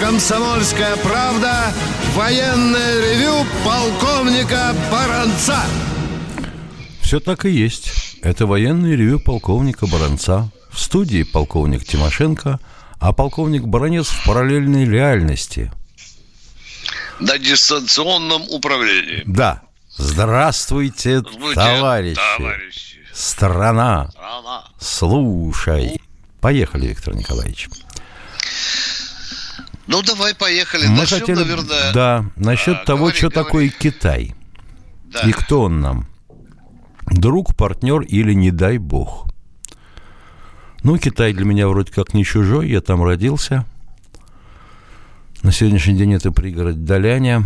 «Комсомольская правда» военное ревю полковника Баранца. Все так и есть. Это военное ревю полковника Баранца. В студии полковник Тимошенко, а полковник Баранец в параллельной реальности. На дистанционном управлении. Да. Здравствуйте, Здравствуйте, товарищи. товарищи. Страна. Страна. Слушай. Поехали, Виктор Николаевич. Ну, давай, поехали. Мы Начнем, хотели, наверное... да, насчет а, того, говори, что говори. такое Китай. Да. И кто он нам? Друг, партнер или не дай бог? Ну, Китай для меня вроде как не чужой, я там родился. На сегодняшний день это пригород Даляня.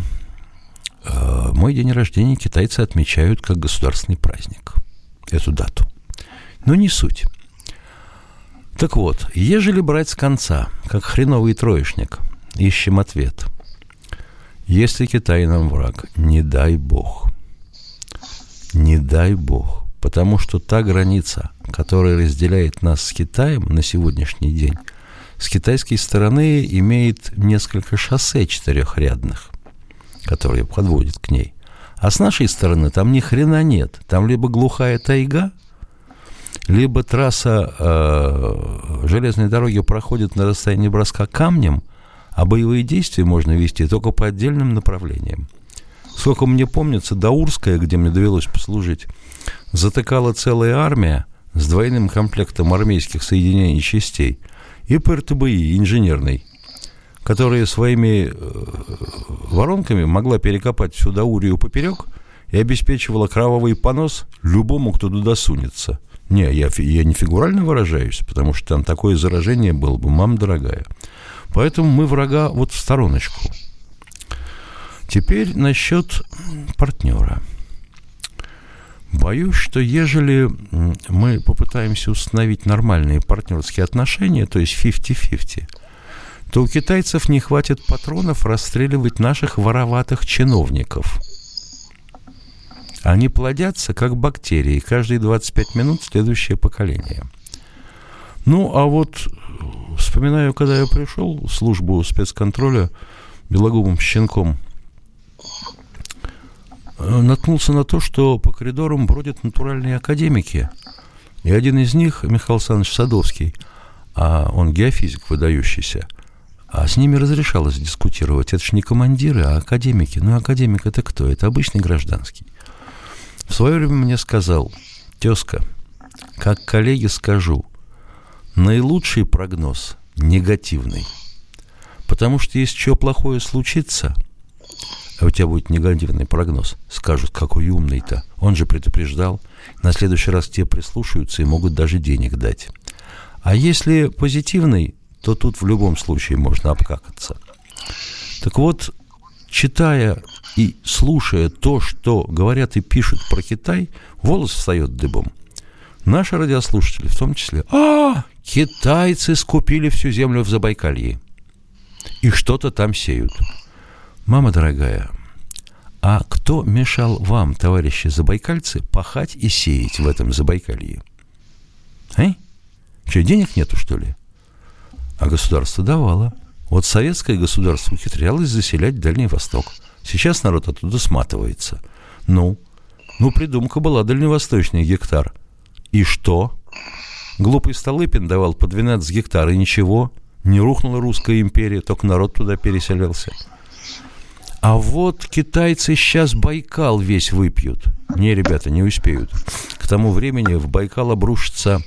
Э, Мой день рождения китайцы отмечают как государственный праздник. Эту дату. Но не суть. Так вот, ежели брать с конца, как хреновый троечник, ищем ответ. Если Китай нам враг, не дай бог. Не дай бог. Потому что та граница, которая разделяет нас с Китаем на сегодняшний день, с китайской стороны имеет несколько шоссе четырехрядных, которые подводят к ней. А с нашей стороны там ни хрена нет. Там либо глухая тайга, либо трасса э, железной дороги проходит на расстоянии броска камнем, а боевые действия можно вести только по отдельным направлениям. Сколько мне помнится, Даурская, где мне довелось послужить, затыкала целая армия с двойным комплектом армейских соединений частей и ПРТБИ инженерной, которая своими э, воронками могла перекопать всю Даурию поперек и обеспечивала кровавый понос любому, кто туда сунется. Не, я, я не фигурально выражаюсь, потому что там такое заражение было бы, мам дорогая. Поэтому мы врага вот в стороночку. Теперь насчет партнера. Боюсь, что ежели мы попытаемся установить нормальные партнерские отношения, то есть 50-50, то у китайцев не хватит патронов расстреливать наших вороватых чиновников. Они плодятся, как бактерии, каждые 25 минут следующее поколение. Ну, а вот вспоминаю, когда я пришел в службу спецконтроля белогубым щенком, э, наткнулся на то, что по коридорам бродят натуральные академики. И один из них, Михаил Александрович Садовский, а он геофизик выдающийся, а с ними разрешалось дискутировать. Это же не командиры, а академики. Ну, академик это кто? Это обычный гражданский. В свое время мне сказал, тезка, как коллеге скажу, наилучший прогноз негативный. Потому что если что плохое случится, а у тебя будет негативный прогноз, скажут, какой умный-то. Он же предупреждал. На следующий раз тебе прислушаются и могут даже денег дать. А если позитивный, то тут в любом случае можно обкакаться. Так вот, читая и слушая то, что говорят и пишут про Китай, волос встает дыбом. Наши радиослушатели в том числе. А, китайцы скупили всю землю в Забайкалье. И что-то там сеют. Мама дорогая, а кто мешал вам, товарищи забайкальцы, пахать и сеять в этом Забайкалье? А? Что, денег нету, что ли? А государство давало. Вот советское государство ухитрялось заселять Дальний Восток. Сейчас народ оттуда сматывается. Ну, ну, придумка была дальневосточный гектар. И что? Глупый Столыпин давал по 12 гектар, и ничего. Не рухнула русская империя, только народ туда переселялся. А вот китайцы сейчас Байкал весь выпьют. Не, ребята, не успеют. К тому времени в Байкал обрушится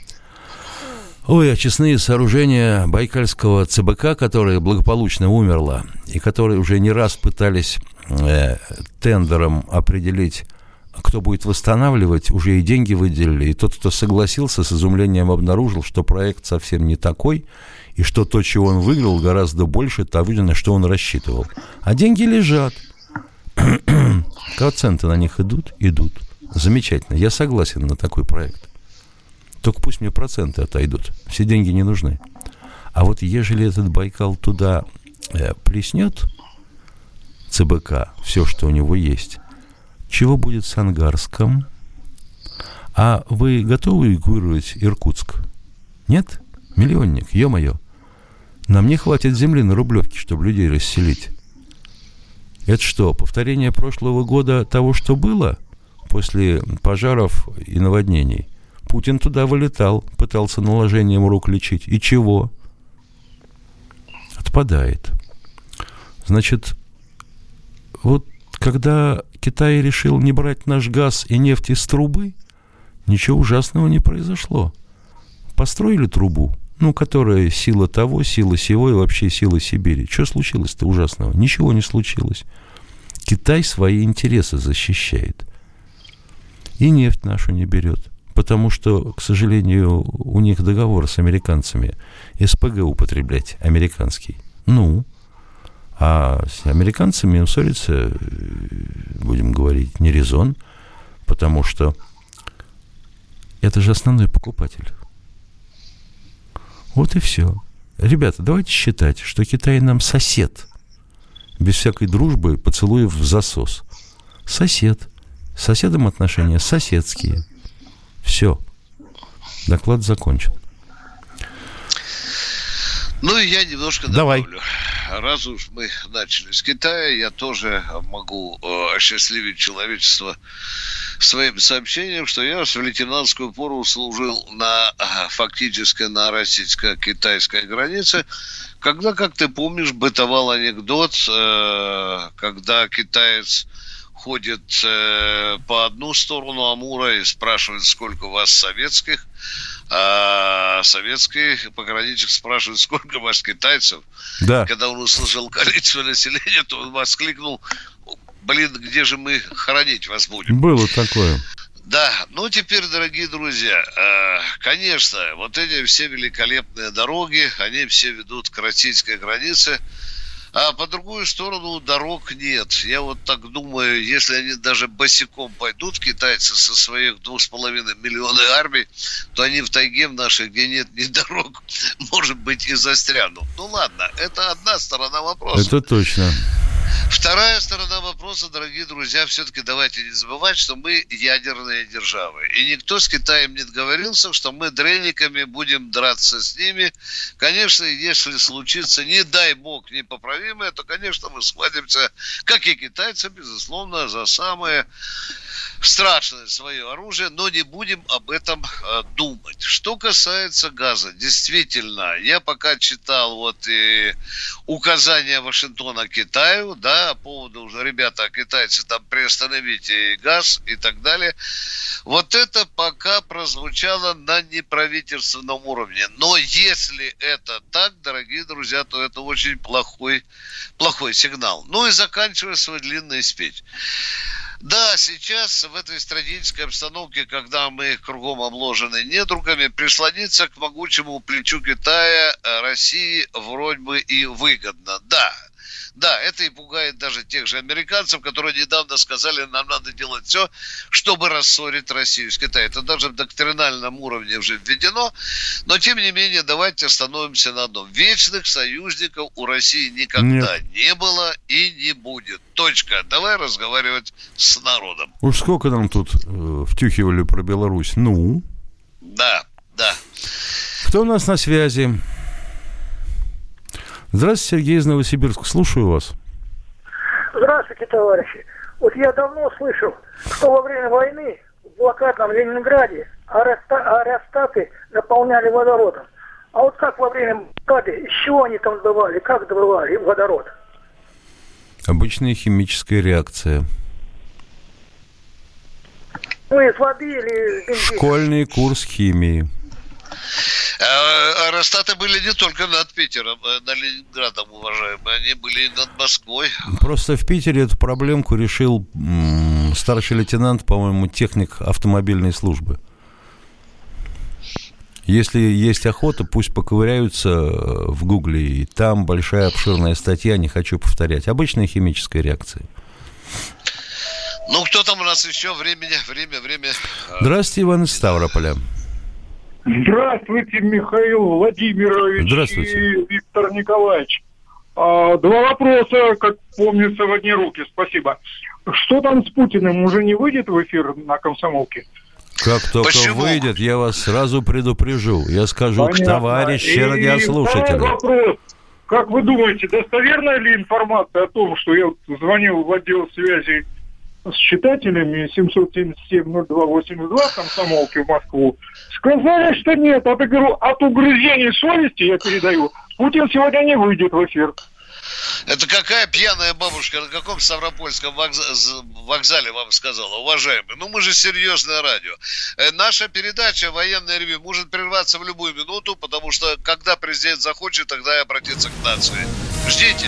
Ой, очистные сооружения Байкальского ЦБК, которое благополучно умерло, и которые уже не раз пытались э, тендером определить, кто будет восстанавливать, уже и деньги выделили. И тот, кто согласился, с изумлением обнаружил, что проект совсем не такой, и что то, чего он выиграл, гораздо больше того, на что он рассчитывал. А деньги лежат. Проценты на них идут, идут. Замечательно. Я согласен на такой проект. Только пусть мне проценты отойдут. Все деньги не нужны. А вот ежели этот Байкал туда э, плеснет, ЦБК, все, что у него есть, чего будет с Ангарском? А вы готовы эвакуировать Иркутск? Нет? Миллионник, ё-моё. Нам не хватит земли на Рублевке, чтобы людей расселить. Это что, повторение прошлого года того, что было после пожаров и наводнений? Путин туда вылетал, пытался наложением рук лечить. И чего? Отпадает. Значит, вот когда Китай решил не брать наш газ и нефть из трубы, ничего ужасного не произошло. Построили трубу, ну, которая сила того, сила сего и вообще сила Сибири. Что случилось-то ужасного? Ничего не случилось. Китай свои интересы защищает. И нефть нашу не берет. Потому что, к сожалению, у них договор с американцами СПГ употреблять, американский. Ну, а с американцами ссориться, э, будем говорить, не резон, потому что это же основной покупатель. Вот и все. Ребята, давайте считать, что Китай нам сосед. Без всякой дружбы, поцелуев в засос. Сосед. С соседом отношения соседские. Все. Доклад закончен. Ну и я немножко Давай. Раз уж мы начали с Китая, я тоже могу э, осчастливить человечество своим сообщением, что я в лейтенантскую пору служил на э, фактически на российско-китайской границе, когда, как ты помнишь, бытовал анекдот, э, когда китаец ходит э, по одну сторону Амура и спрашивает, сколько у вас советских, а советский пограничник спрашивает, сколько у вас китайцев. Да. Когда он услышал количество населения, то он воскликнул, блин, где же мы хоронить вас будем? Было такое. Да, ну теперь, дорогие друзья, э, конечно, вот эти все великолепные дороги, они все ведут к российской границе, а по другую сторону дорог нет. Я вот так думаю, если они даже босиком пойдут, китайцы со своих двух с половиной миллиона армий, то они в тайге в нашей, где нет ни дорог, может быть, и застрянут. Ну ладно, это одна сторона вопроса. Это точно. Вторая сторона вопроса, дорогие друзья, все-таки давайте не забывать, что мы ядерные державы. И никто с Китаем не договорился, что мы дрениками будем драться с ними. Конечно, если случится, не дай бог, непоправимое, то, конечно, мы схватимся, как и китайцы, безусловно, за самое страшное свое оружие, но не будем об этом э, думать. Что касается газа, действительно, я пока читал вот и указания Вашингтона Китаю, да, по поводу уже, ребята, китайцы там приостановите газ и так далее. Вот это пока прозвучало на неправительственном уровне. Но если это так, дорогие друзья, то это очень плохой, плохой сигнал. Ну и заканчивая свой длинный спич. Да, сейчас в этой стратегической обстановке, когда мы кругом обложены недругами, прислониться к могучему плечу Китая э, России вроде бы и выгодно. Да, да, это и пугает даже тех же американцев, которые недавно сказали, нам надо делать все, чтобы рассорить Россию с Китаем. Это даже в доктринальном уровне уже введено. Но, тем не менее, давайте остановимся на одном. Вечных союзников у России никогда Нет. не было и не будет. Точка. Давай разговаривать с народом. Уж сколько нам тут э, втюхивали про Беларусь. Ну, Да, да. кто у нас на связи? Здравствуйте, Сергей из Новосибирска. Слушаю вас. Здравствуйте, товарищи. Вот я давно слышал, что во время войны в блокадном Ленинграде аэростаты наполняли водородом. А вот как во время блокады, из чего они там добывали, как добывали водород? Обычная химическая реакция. Ну, из воды или из бензина? Школьный курс химии. А, Аэростаты были не только над Питером, над Ленинградом, уважаемые, они были и над Москвой. Просто в Питере эту проблемку решил старший лейтенант, по-моему, техник автомобильной службы. Если есть охота, пусть поковыряются э, в Гугле, и там большая обширная статья, не хочу повторять. Обычная химическая реакция. Ну, кто там у нас еще? Время, время. э, Здравствуйте, Иван из Ставрополя. Здравствуйте, Михаил Владимирович Здравствуйте. и Виктор Николаевич. А, два вопроса, как помнится, в одни руки. Спасибо. Что там с Путиным? Уже не выйдет в эфир на комсомолке? Как только Почему? выйдет, я вас сразу предупрежу. Я скажу к Понятно. товарищи И второй радиослушатели. вопрос. Как вы думаете, достоверна ли информация о том, что я звонил в отдел связи с читателями 777-0282 комсомолки в Москву? Сказали, что нет. А я говорю, от угрызений совести я передаю. Путин сегодня не выйдет в эфир. Это какая пьяная бабушка на каком Ставропольском вокзале вам сказала, уважаемый? Ну, мы же серьезное радио. Э, Наша передача «Военное ревю» может прерваться в любую минуту, потому что, когда президент захочет, тогда и обратиться к нации. Ждите.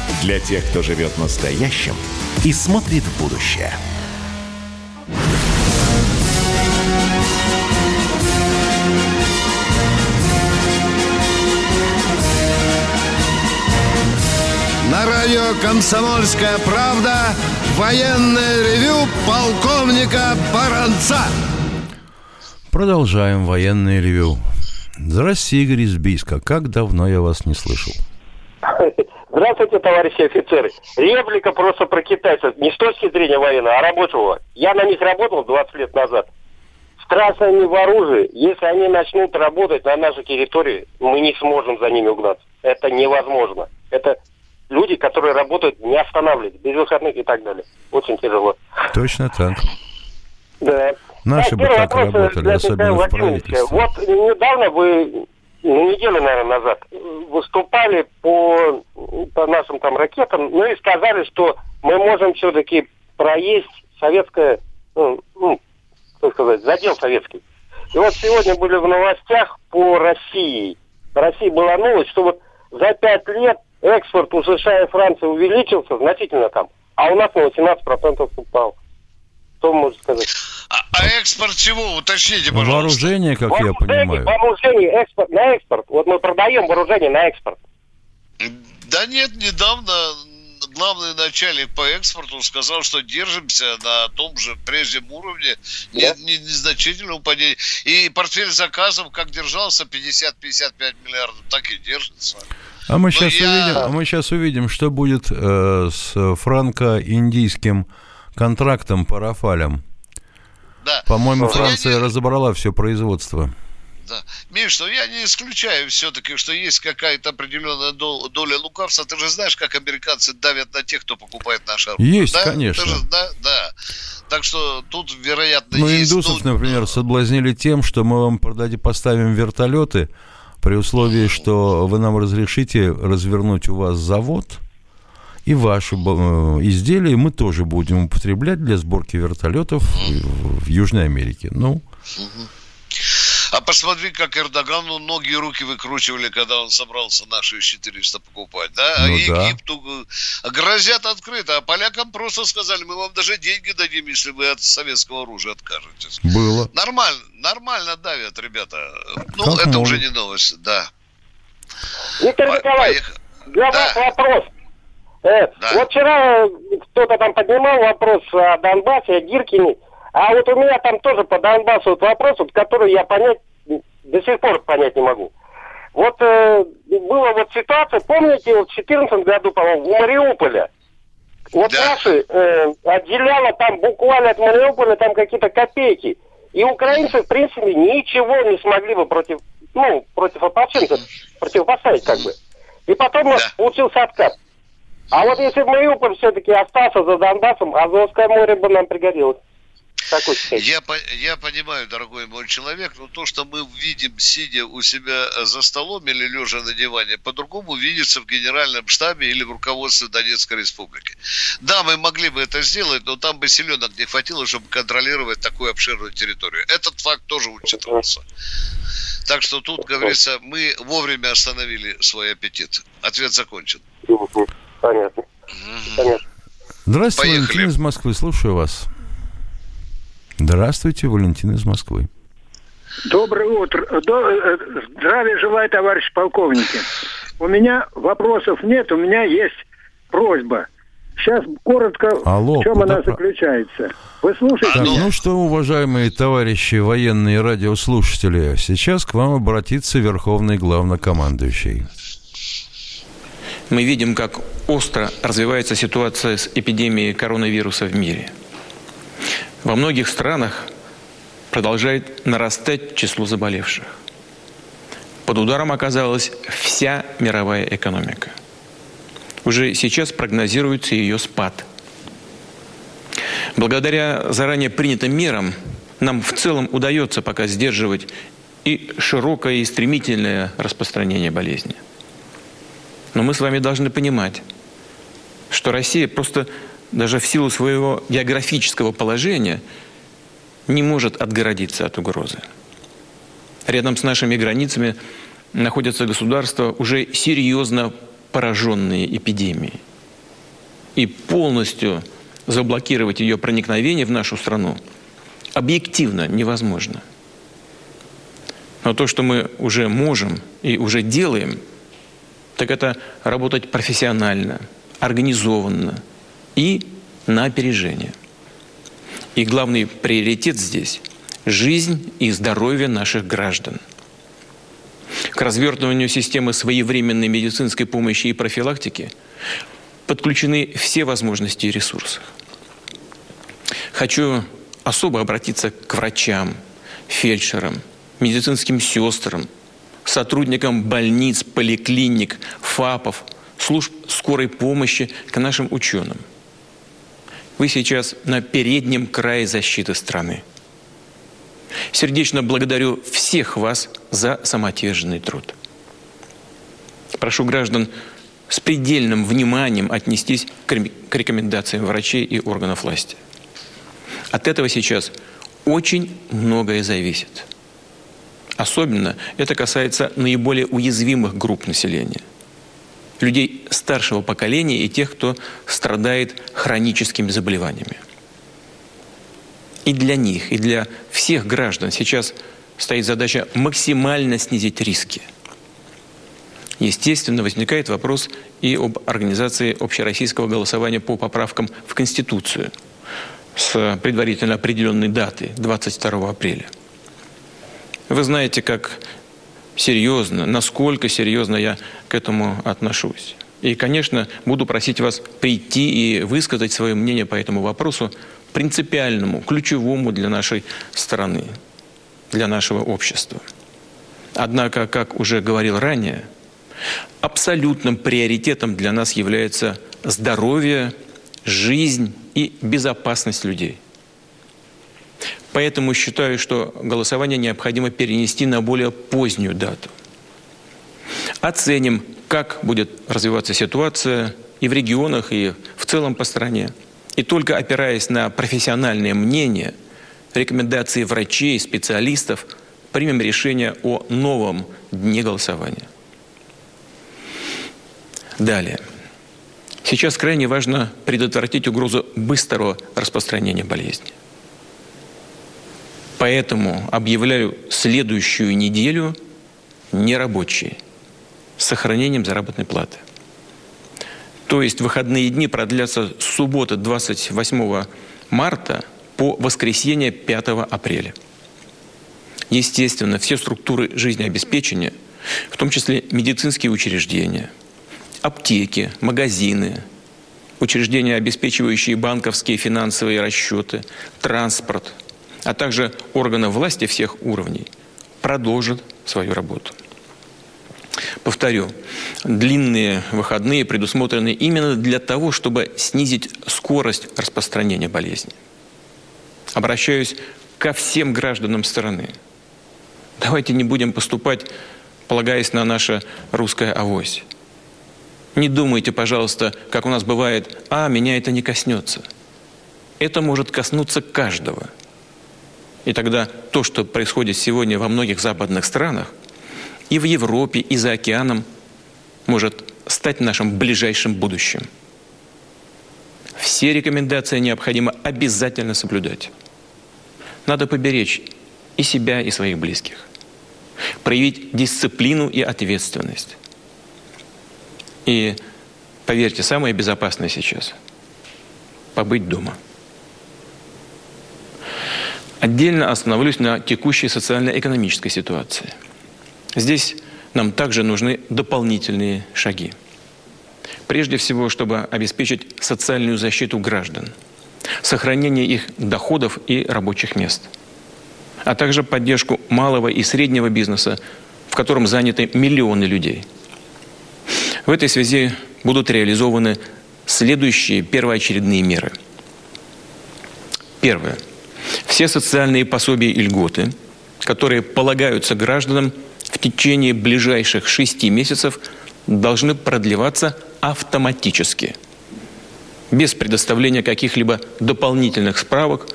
Для тех, кто живет настоящим и смотрит в будущее. На радио «Комсомольская правда» военное ревю полковника Баранца. Продолжаем военное ревю. Здравствуйте, Игорь из Бийска. Как давно я вас не слышал? Здравствуйте, товарищи офицеры. Реплика просто про китайцев. Не с точки зрения военного, а рабочего. Я на них работал 20 лет назад. Страшно они в оружии. Если они начнут работать на нашей территории, мы не сможем за ними угнаться. Это невозможно. Это люди, которые работают не останавливаясь, без выходных и так далее. Очень тяжело. Точно так. Да. Наши бы первый так э, работали, для особенно в правительстве. Вот недавно вы, ну, неделю, наверное, назад, выступали по, по нашим там ракетам, ну и сказали, что мы можем все-таки проесть советское, ну, ну, как сказать, задел советский. И вот сегодня были в новостях по России. В России была новость, что вот за пять лет экспорт у США и Франции увеличился значительно там, а у нас на 18% упал. Что можете сказать? А, а экспорт чего? Уточните, пожалуйста. Вооружение, как я Вооружение, понимаю. Вооружение, экспорт, на экспорт. Вот мы продаем вооружение на экспорт. Да нет, недавно главный начальник по экспорту сказал, что держимся на том же прежнем уровне, не- Да. не- незначительного падения. И портфель заказов, как держался, 50-55 миллиардов, так и держится. А мы Ну, сейчас я- увидим, а мы сейчас увидим, что будет э, с франко-индийским контрактом по Рафалям. Да. По-моему, Франция не- разобрала все производство. Да. Миш, ну я не исключаю все-таки, что есть какая-то определенная дол- доля лукавства. Ты же знаешь, как американцы давят на тех, кто покупает наш оружие. Есть, да? конечно. Ты же- да, да. Так что тут, вероятно, Ну, есть... индусов, ну, например, соблазнили тем, что мы вам продадим, поставим вертолеты при условии, что вы нам разрешите развернуть у вас завод, и ваши э, изделия мы тоже будем употреблять для сборки вертолетов в Южной Америке. Ну, А посмотри, как Эрдогану ноги и руки выкручивали, когда он собрался наши С-400 покупать, да? А Ну да. Египту э, грозят открыто, а полякам просто сказали, мы вам даже деньги дадим, если вы от советского оружия откажетесь. было. Нормально, нормально давят, ребята. Ну, Как это могут. уже не новость, да. Виктор Николаевич, для вас Да. вопрос. Э, Да. Вот вчера кто-то там поднимал вопрос о Донбассе, о Гиркине. А вот у меня там тоже по Донбассу вот вопрос, вот, который я понять до сих пор понять не могу. Вот э, была вот ситуация, помните, вот в 2014 году, по-моему, в Мариуполе. Вот Да. наши э, отделяло там буквально от Мариуполя там какие-то копейки. И украинцы, в принципе, ничего не смогли бы против, ну, против ополченцев противопоставить как бы. И потом Да. получился откат. А вот если бы Мариуполь все-таки остался за Донбассом, Азовское море бы нам пригодилось. Я, я понимаю, дорогой мой человек, но то, что мы видим, сидя у себя за столом или лежа на диване, по-другому видится в генеральном штабе или в руководстве Донецкой республики. Да, мы могли бы это сделать, но там бы силенок не хватило, чтобы контролировать такую обширную территорию. Этот факт тоже учитывался. Так что тут, говорится, мы вовремя остановили свой аппетит. Ответ закончен. Понятно. Понятно. Здравствуйте, Поехали. Валентин из Москвы. Слушаю вас. Здравствуйте, Валентин из Москвы. Доброе утро. Э, здравия желаю, товарищ полковники. У меня вопросов нет, у меня есть просьба. Сейчас коротко, Алло, в чем куда... она заключается. Вы слушаете? Так, ну что, уважаемые товарищи военные радиослушатели, сейчас к вам обратится Верховный Главнокомандующий. Мы видим, как остро развивается ситуация с эпидемией коронавируса в мире – во многих странах продолжает нарастать число заболевших. Под ударом оказалась вся мировая экономика. Уже сейчас прогнозируется ее спад. Благодаря заранее принятым мерам нам в целом удается пока сдерживать и широкое и стремительное распространение болезни. Но мы с вами должны понимать, что Россия просто даже в силу своего географического положения не может отгородиться от угрозы. Рядом с нашими границами находятся государства, уже серьезно пораженные эпидемией. И полностью заблокировать ее проникновение в нашу страну объективно невозможно. Но то, что мы уже можем и уже делаем, так это работать профессионально, организованно – и на опережение. И главный приоритет здесь – жизнь и здоровье наших граждан. К развертыванию системы своевременной медицинской помощи и профилактики подключены все возможности и ресурсы. Хочу особо обратиться к врачам, фельдшерам, медицинским сестрам, сотрудникам больниц, поликлиник, ФАПов, служб скорой помощи, к нашим ученым – вы сейчас на переднем крае защиты страны. Сердечно благодарю всех вас за самоотверженный труд. Прошу граждан с предельным вниманием отнестись к рекомендациям врачей и органов власти. От этого сейчас очень многое зависит. Особенно это касается наиболее уязвимых групп населения людей старшего поколения и тех, кто страдает хроническими заболеваниями. И для них, и для всех граждан сейчас стоит задача максимально снизить риски. Естественно, возникает вопрос и об организации общероссийского голосования по поправкам в Конституцию с предварительно определенной даты 22 апреля. Вы знаете, как серьезно, насколько серьезно я к этому отношусь. И, конечно, буду просить вас прийти и высказать свое мнение по этому вопросу, принципиальному, ключевому для нашей страны, для нашего общества. Однако, как уже говорил ранее, абсолютным приоритетом для нас является здоровье, жизнь и безопасность людей – Поэтому считаю, что голосование необходимо перенести на более позднюю дату. Оценим, как будет развиваться ситуация и в регионах, и в целом по стране. И только опираясь на профессиональное мнение, рекомендации врачей, специалистов, примем решение о новом дне голосования. Далее. Сейчас крайне важно предотвратить угрозу быстрого распространения болезни. Поэтому объявляю следующую неделю нерабочей с сохранением заработной платы. То есть выходные дни продлятся с субботы 28 марта по воскресенье 5 апреля. Естественно, все структуры жизнеобеспечения, в том числе медицинские учреждения, аптеки, магазины, учреждения, обеспечивающие банковские финансовые расчеты, транспорт – а также органы власти всех уровней продолжат свою работу. Повторю, длинные выходные предусмотрены именно для того, чтобы снизить скорость распространения болезни. обращаюсь ко всем гражданам страны. Давайте не будем поступать, полагаясь на наше русское авось. Не думайте, пожалуйста, как у нас бывает, а, меня это не коснется. Это может коснуться каждого. И тогда то, что происходит сегодня во многих западных странах, и в Европе, и за океаном, может стать нашим ближайшим будущим. Все рекомендации необходимо обязательно соблюдать. Надо поберечь и себя, и своих близких. Проявить дисциплину и ответственность. И поверьте, самое безопасное сейчас – побыть дома. Отдельно остановлюсь на текущей социально-экономической ситуации. Здесь нам также нужны дополнительные шаги. Прежде всего, чтобы обеспечить социальную защиту граждан, сохранение их доходов и рабочих мест, а также поддержку малого и среднего бизнеса, в котором заняты миллионы людей – в этой связи будут реализованы следующие первоочередные меры. Первое. Все социальные пособия и льготы, которые полагаются гражданам в течение ближайших шести месяцев, должны продлеваться автоматически, без предоставления каких-либо дополнительных справок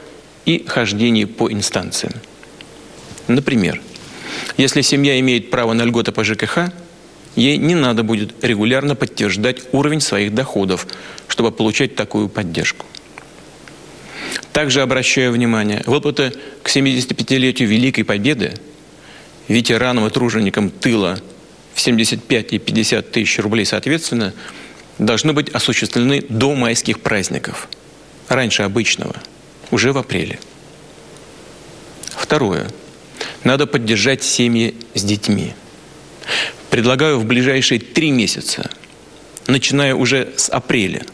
и хождений по инстанциям. Например, если семья имеет право на льготы по ЖКХ – ей не надо будет регулярно подтверждать уровень своих доходов, чтобы получать такую поддержку. Также обращаю внимание, выплаты к 75-летию Великой Победы ветеранам и труженикам тыла в 75 и 50 тысяч рублей соответственно должны быть осуществлены до майских праздников, раньше обычного, уже в апреле. Второе. Надо поддержать семьи с детьми предлагаю в ближайшие три месяца, начиная уже с апреля,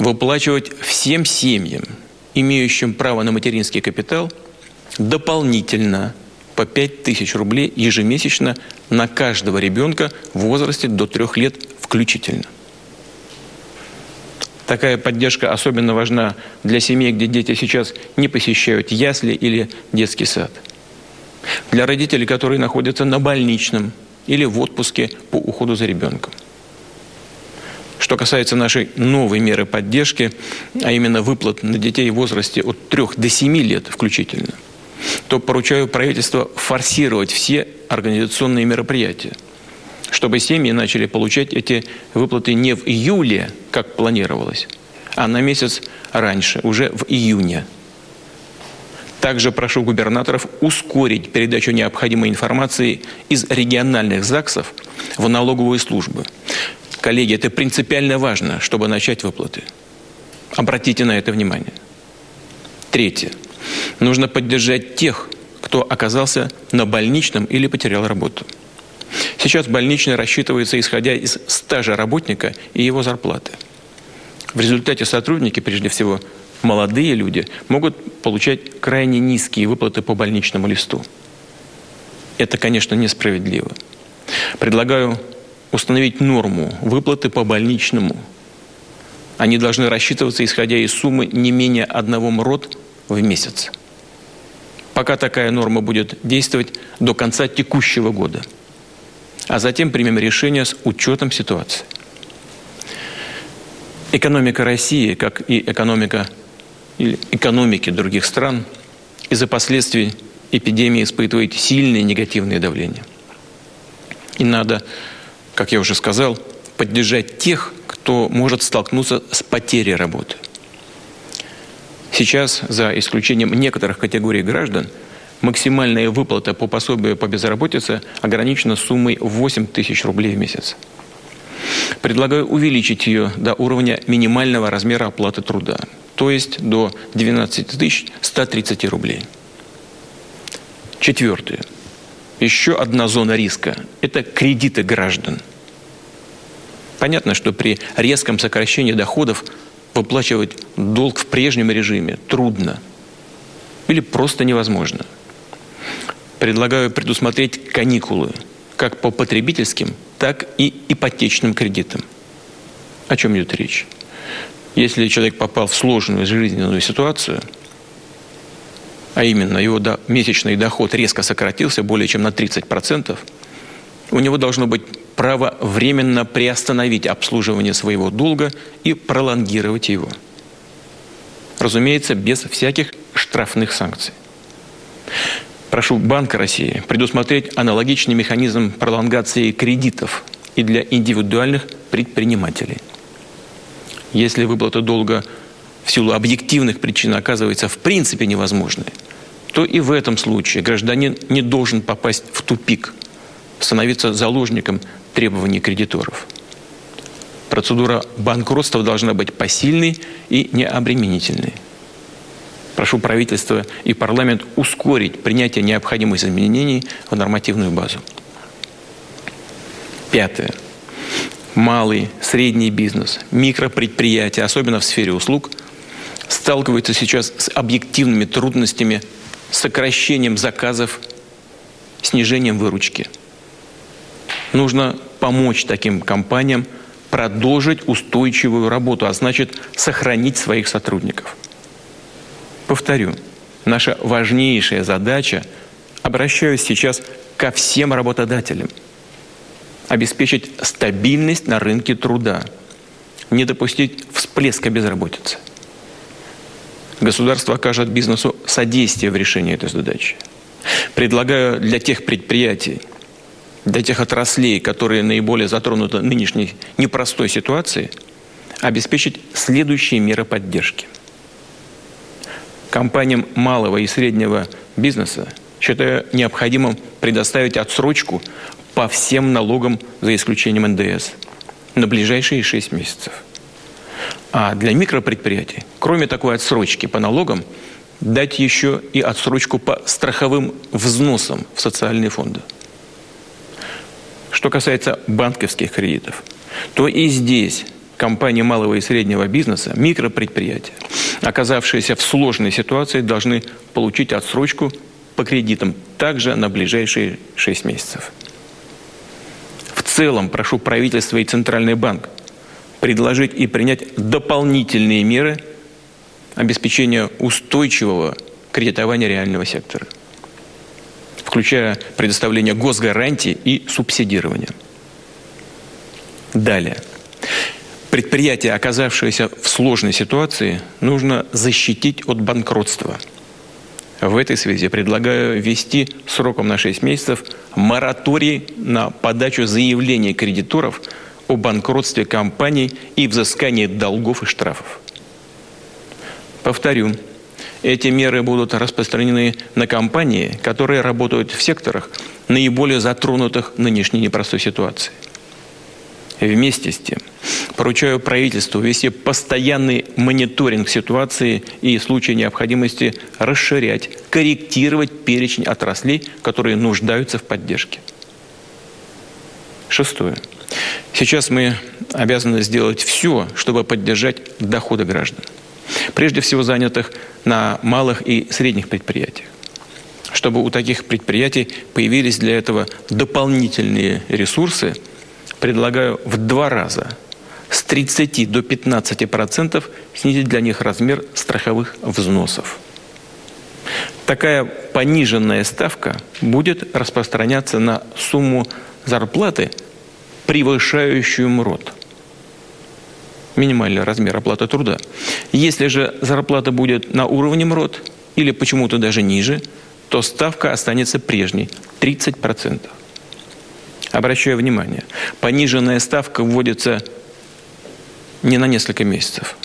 выплачивать всем семьям, имеющим право на материнский капитал, дополнительно по 5 тысяч рублей ежемесячно на каждого ребенка в возрасте до трех лет включительно. Такая поддержка особенно важна для семей, где дети сейчас не посещают ясли или детский сад. Для родителей, которые находятся на больничном или в отпуске по уходу за ребенком. Что касается нашей новой меры поддержки, а именно выплат на детей в возрасте от 3 до 7 лет включительно, то поручаю правительству форсировать все организационные мероприятия, чтобы семьи начали получать эти выплаты не в июле, как планировалось, а на месяц раньше, уже в июне – также прошу губернаторов ускорить передачу необходимой информации из региональных ЗАГСов в налоговые службы. Коллеги, это принципиально важно, чтобы начать выплаты. Обратите на это внимание. Третье. Нужно поддержать тех, кто оказался на больничном или потерял работу. Сейчас больничный рассчитывается исходя из стажа работника и его зарплаты. В результате сотрудники, прежде всего, молодые люди могут получать крайне низкие выплаты по больничному листу. Это, конечно, несправедливо. Предлагаю установить норму выплаты по больничному. Они должны рассчитываться, исходя из суммы не менее одного МРОД в месяц. Пока такая норма будет действовать до конца текущего года. А затем примем решение с учетом ситуации. Экономика России, как и экономика или экономики других стран из-за последствий эпидемии испытывает сильное негативное давление. И надо, как я уже сказал, поддержать тех, кто может столкнуться с потерей работы. Сейчас, за исключением некоторых категорий граждан, максимальная выплата по пособию по безработице ограничена суммой 8 тысяч рублей в месяц. Предлагаю увеличить ее до уровня минимального размера оплаты труда – то есть до 12 130 рублей. Четвертое. Еще одна зона риска – это кредиты граждан. Понятно, что при резком сокращении доходов выплачивать долг в прежнем режиме трудно или просто невозможно. Предлагаю предусмотреть каникулы как по потребительским, так и ипотечным кредитам. О чем идет речь? Если человек попал в сложную жизненную ситуацию, а именно его месячный доход резко сократился более чем на 30%, у него должно быть право временно приостановить обслуживание своего долга и пролонгировать его. Разумеется, без всяких штрафных санкций. Прошу Банка России предусмотреть аналогичный механизм пролонгации кредитов и для индивидуальных предпринимателей. Если выплата долга в силу объективных причин оказывается в принципе невозможной, то и в этом случае гражданин не должен попасть в тупик, становиться заложником требований кредиторов. Процедура банкротства должна быть посильной и необременительной. Прошу правительство и парламент ускорить принятие необходимых изменений в нормативную базу. Пятое. Малый, средний бизнес, микропредприятия, особенно в сфере услуг – сталкиваются сейчас с объективными трудностями, сокращением заказов, снижением выручки. Нужно помочь таким компаниям продолжить устойчивую работу, а значит сохранить своих сотрудников. Повторю, наша важнейшая задача, обращаюсь сейчас ко всем работодателям, обеспечить стабильность на рынке труда, не допустить всплеска безработицы – государство окажет бизнесу содействие в решении этой задачи. Предлагаю для тех предприятий, для тех отраслей, которые наиболее затронуты нынешней непростой ситуацией, обеспечить следующие меры поддержки. Компаниям малого и среднего бизнеса считаю необходимым предоставить отсрочку по всем налогам за исключением НДС на ближайшие 6 месяцев – а для микропредприятий, кроме такой отсрочки по налогам, дать еще и отсрочку по страховым взносам в социальные фонды. Что касается банковских кредитов, то и здесь компании малого и среднего бизнеса, микропредприятия, оказавшиеся в сложной ситуации, должны получить отсрочку по кредитам также на ближайшие 6 месяцев. В целом прошу правительство и Центральный банк предложить и принять дополнительные меры обеспечения устойчивого кредитования реального сектора, включая предоставление госгарантий и субсидирование. Далее. Предприятия, оказавшиеся в сложной ситуации, нужно защитить от банкротства. В этой связи предлагаю ввести сроком на 6 месяцев мораторий на подачу заявлений кредиторов – о банкротстве компаний и взыскании долгов и штрафов. Повторю, эти меры будут распространены на компании, которые работают в секторах, наиболее затронутых нынешней непростой ситуацией. Вместе с тем, поручаю правительству вести постоянный мониторинг ситуации и в случае необходимости расширять, корректировать перечень отраслей, которые нуждаются в поддержке. Шестое. Сейчас мы обязаны сделать все, чтобы поддержать доходы граждан. Прежде всего занятых на малых и средних предприятиях. Чтобы у таких предприятий появились для этого дополнительные ресурсы, предлагаю в два раза с 30 до 15 процентов снизить для них размер страховых взносов. Такая пониженная ставка будет распространяться на сумму зарплаты превышающую МРОД. Минимальный размер оплаты труда. Если же зарплата будет на уровне МРОД или почему-то даже ниже, то ставка останется прежней – 30%. Обращаю внимание, пониженная ставка вводится не на несколько месяцев,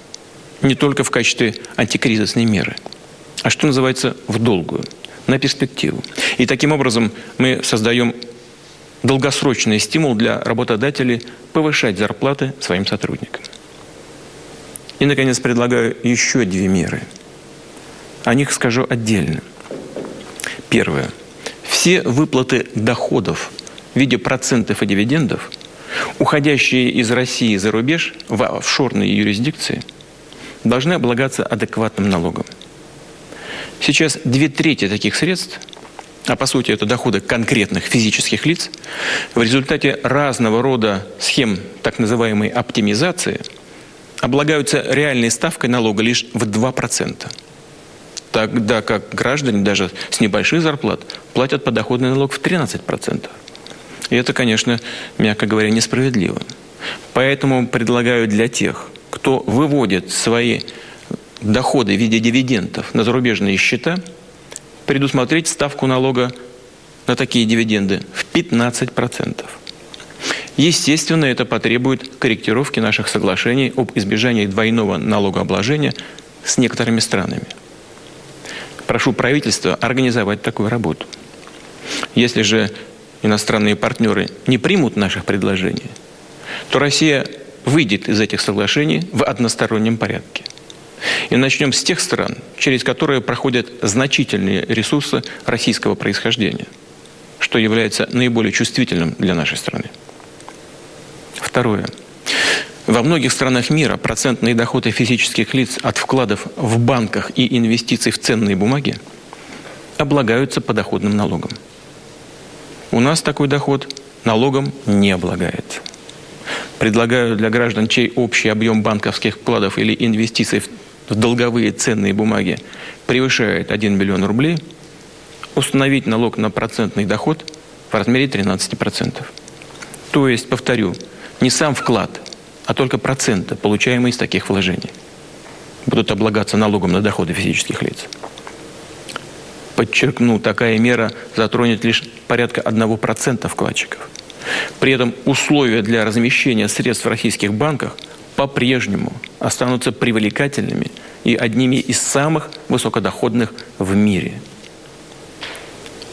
не только в качестве антикризисной меры, а что называется в долгую, на перспективу. И таким образом мы создаем долгосрочный стимул для работодателей повышать зарплаты своим сотрудникам. И, наконец, предлагаю еще две меры. О них скажу отдельно. Первое. Все выплаты доходов в виде процентов и дивидендов, уходящие из России за рубеж в офшорные юрисдикции, должны облагаться адекватным налогом. Сейчас две трети таких средств – а по сути это доходы конкретных физических лиц, в результате разного рода схем так называемой оптимизации облагаются реальной ставкой налога лишь в 2%. тогда как граждане даже с небольших зарплат платят подоходный налог в 13%. И это, конечно, мягко говоря, несправедливо. Поэтому предлагаю для тех, кто выводит свои доходы в виде дивидендов на зарубежные счета, предусмотреть ставку налога на такие дивиденды в 15%. Естественно, это потребует корректировки наших соглашений об избежании двойного налогообложения с некоторыми странами. Прошу правительства организовать такую работу. Если же иностранные партнеры не примут наших предложений, то Россия выйдет из этих соглашений в одностороннем порядке. И начнем с тех стран, через которые проходят значительные ресурсы российского происхождения, что является наиболее чувствительным для нашей страны. Второе. Во многих странах мира процентные доходы физических лиц от вкладов в банках и инвестиций в ценные бумаги облагаются подоходным налогом. У нас такой доход налогом не облагается. Предлагаю для граждан, чей общий объем банковских вкладов или инвестиций в долговые ценные бумаги превышает 1 миллион рублей, установить налог на процентный доход в размере 13%. То есть, повторю, не сам вклад, а только проценты, получаемые из таких вложений, будут облагаться налогом на доходы физических лиц. Подчеркну, такая мера затронет лишь порядка 1% вкладчиков. При этом условия для размещения средств в российских банках по-прежнему останутся привлекательными и одними из самых высокодоходных в мире.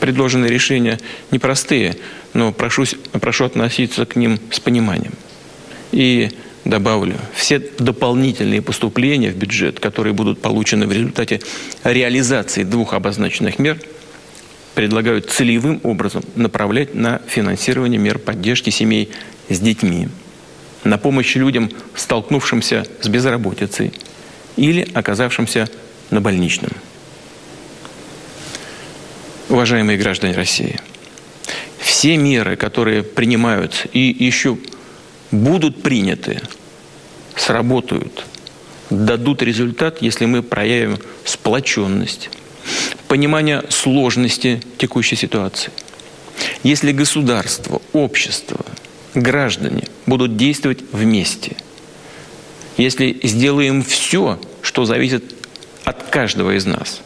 Предложенные решения непростые, но прошу, прошу относиться к ним с пониманием. И добавлю, все дополнительные поступления в бюджет, которые будут получены в результате реализации двух обозначенных мер, предлагают целевым образом направлять на финансирование мер поддержки семей с детьми, на помощь людям, столкнувшимся с безработицей или оказавшимся на больничном. Уважаемые граждане России – все меры, которые принимаются и еще будут приняты, сработают, дадут результат, если мы проявим сплоченность, понимание сложности текущей ситуации. Если государство, общество, граждане будут действовать вместе, если сделаем все, что зависит от каждого из нас,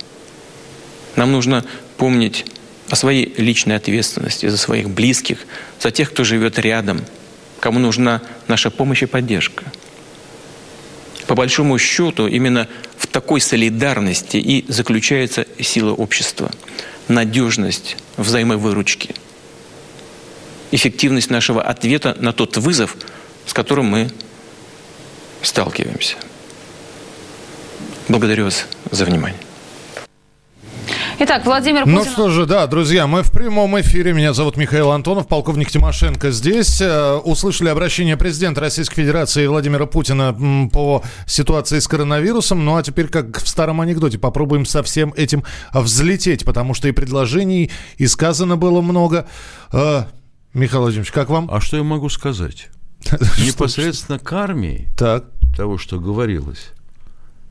нам нужно помнить о своей личной ответственности за своих близких, за тех, кто живет рядом, кому нужна наша помощь и поддержка. По большому счету, именно в такой солидарности и заключается сила общества, надежность взаимовыручки, эффективность нашего ответа на тот вызов, с которым мы сталкиваемся. Благодарю вас за внимание. Итак, Владимир ну Путин... Ну что же, да, друзья, мы в прямом эфире. Меня зовут Михаил Антонов, полковник Тимошенко здесь. Э, услышали обращение президента Российской Федерации Владимира Путина по ситуации с коронавирусом. Ну а теперь, как в старом анекдоте, попробуем со всем этим взлететь, потому что и предложений, и сказано было много. Э, Михаил Владимирович, как вам? А что я могу сказать? Непосредственно к армии так. того, что говорилось,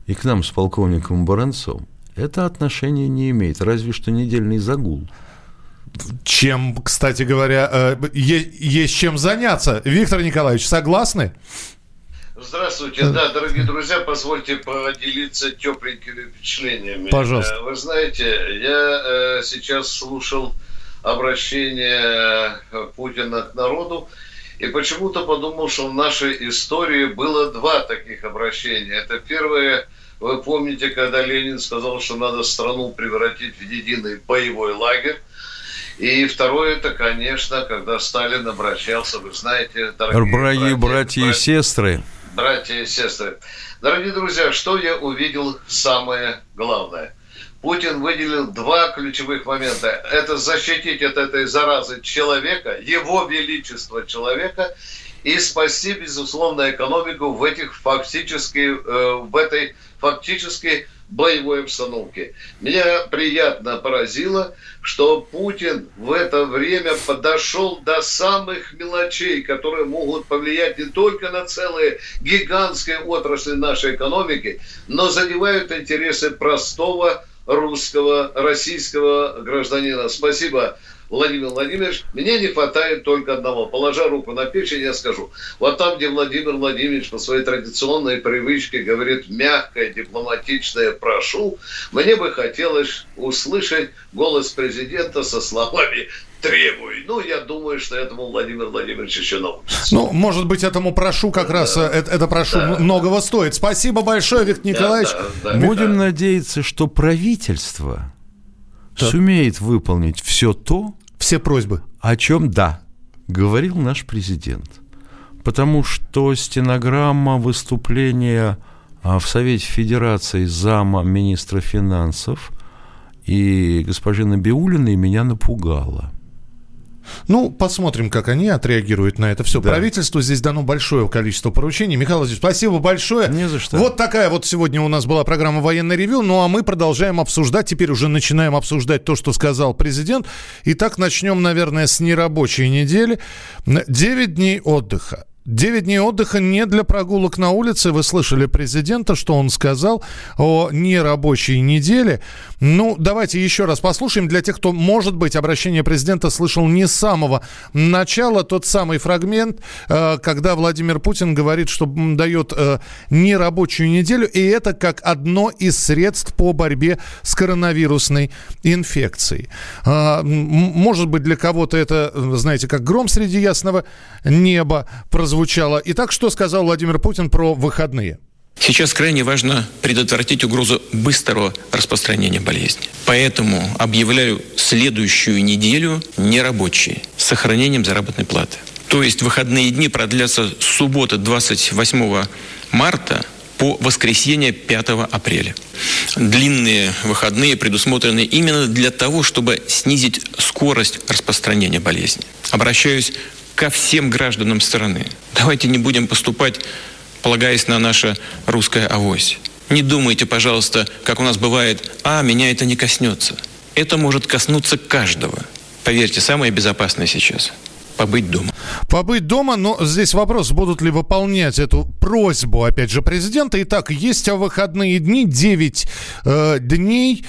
и к нам с полковником Баранцом, это отношение не имеет, разве что недельный загул. Чем, кстати говоря, э, есть чем заняться. Виктор Николаевич, согласны? Здравствуйте, да, дорогие друзья, позвольте поделиться тепленькими впечатлениями. Пожалуйста. Э, вы знаете, я э, сейчас слушал обращение Путина к народу, и почему-то подумал, что в нашей истории было два таких обращения. Это первое вы помните, когда Ленин сказал, что надо страну превратить в единый боевой лагерь. И второе, это, конечно, когда Сталин обращался, вы знаете, дорогие братья, братья, братья и сестры. Братья и сестры. Дорогие друзья, что я увидел самое главное? Путин выделил два ключевых момента. Это защитить от этой заразы человека, его величество человека, и спасти, безусловно, экономику в этих фактически, э, в этой фактически боевой обстановке. Меня приятно поразило, что Путин в это время подошел до самых мелочей, которые могут повлиять не только на целые гигантские отрасли нашей экономики, но задевают интересы простого русского, российского гражданина. Спасибо, Владимир Владимирович. Мне не хватает только одного. Положа руку на печень, я скажу. Вот там, где Владимир Владимирович по своей традиционной привычке говорит мягкое, дипломатичное «прошу», мне бы хотелось услышать голос президента со словами требуй. Ну, я думаю, что этому Владимир Владимирович еще научится. Ну, может быть, этому прошу как да. раз, э, это, это прошу да. многого стоит. Спасибо большое, Виктор Николаевич. Да, да, да, Будем да. надеяться, что правительство да. сумеет выполнить все то, все просьбы, о чем, да, говорил наш президент. Потому что стенограмма выступления а, в Совете Федерации зама министра финансов и госпожи Набиулиной меня напугала – ну, посмотрим, как они отреагируют на это все. Да. Правительству здесь дано большое количество поручений. Михаил Владимирович, спасибо большое. Не за что. Вот такая вот сегодня у нас была программа «Военный ревю». Ну, а мы продолжаем обсуждать. Теперь уже начинаем обсуждать то, что сказал президент. Итак, начнем, наверное, с нерабочей недели. Девять дней отдыха. 9 дней отдыха не для прогулок на улице. Вы слышали президента, что он сказал о нерабочей неделе. Ну, давайте еще раз послушаем. Для тех, кто, может быть, обращение президента слышал не с самого начала, тот самый фрагмент, э, когда Владимир Путин говорит, что дает э, нерабочую неделю, и это как одно из средств по борьбе с коронавирусной инфекцией. Э, может быть, для кого-то это, знаете, как гром среди ясного неба прозвучало прозвучало. Итак, что сказал Владимир Путин про выходные? Сейчас крайне важно предотвратить угрозу быстрого распространения болезни. Поэтому объявляю следующую неделю нерабочей с сохранением заработной платы. То есть выходные дни продлятся с субботы 28 марта по воскресенье 5 апреля. Длинные выходные предусмотрены именно для того, чтобы снизить скорость распространения болезни. Обращаюсь ко всем гражданам страны. Давайте не будем поступать, полагаясь на наше русское авось. Не думайте, пожалуйста, как у нас бывает, а, меня это не коснется. Это может коснуться каждого. Поверьте, самое безопасное сейчас побыть дома. Побыть дома, но здесь вопрос, будут ли выполнять эту просьбу, опять же, президента. Итак, есть выходные дни, 9 э, дней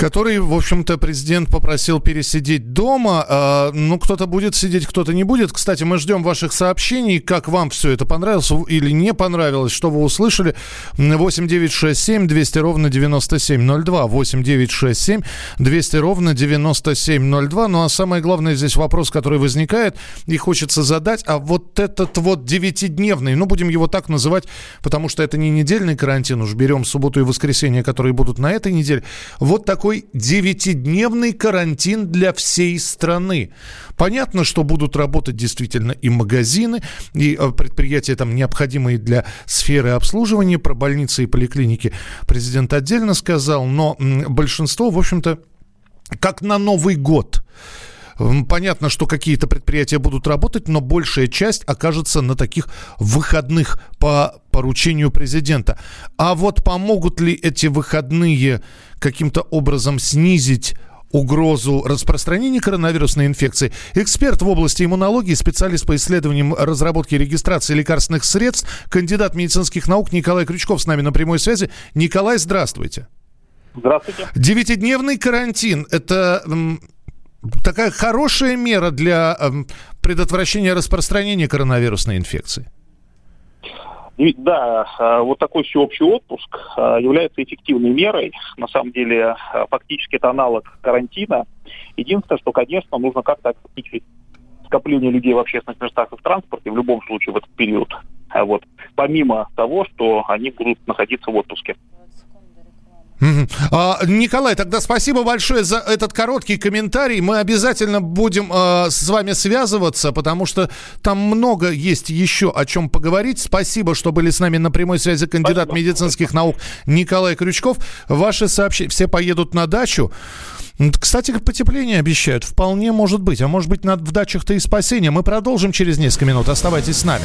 который, в общем-то, президент попросил пересидеть дома. А, ну, кто-то будет сидеть, кто-то не будет. Кстати, мы ждем ваших сообщений, как вам все это понравилось или не понравилось, что вы услышали. 8 9 6 7 200 ровно 9702. 8 9 6 7 200 ровно 9702. Ну, а самое главное здесь вопрос, который возникает и хочется задать, а вот этот вот девятидневный, ну, будем его так называть, потому что это не недельный карантин, уж берем субботу и воскресенье, которые будут на этой неделе. Вот такой такой девятидневный карантин для всей страны. Понятно, что будут работать действительно и магазины, и э, предприятия там необходимые для сферы обслуживания, про больницы и поликлиники президент отдельно сказал, но большинство, в общем-то, как на Новый год. Понятно, что какие-то предприятия будут работать, но большая часть окажется на таких выходных по поручению президента. А вот помогут ли эти выходные каким-то образом снизить угрозу распространения коронавирусной инфекции. Эксперт в области иммунологии, специалист по исследованиям разработки и регистрации лекарственных средств, кандидат медицинских наук Николай Крючков с нами на прямой связи. Николай, здравствуйте. Здравствуйте. Девятидневный карантин – это такая хорошая мера для предотвращения распространения коронавирусной инфекции. Да, а, вот такой всеобщий отпуск а, является эффективной мерой. На самом деле, а, фактически это аналог карантина. Единственное, что, конечно, нужно как-то ограничить скопление людей в общественных местах и в транспорте в любом случае в этот период. Вот. Помимо того, что они будут находиться в отпуске. А, Николай, тогда спасибо большое за этот короткий комментарий. Мы обязательно будем э, с вами связываться, потому что там много есть еще о чем поговорить. Спасибо, что были с нами на прямой связи кандидат спасибо. медицинских наук Николай Крючков. Ваши сообщения, все поедут на дачу. Кстати, потепление обещают. Вполне может быть. А может быть, в дачах-то и спасение. Мы продолжим через несколько минут. Оставайтесь с нами.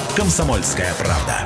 «Комсомольская правда».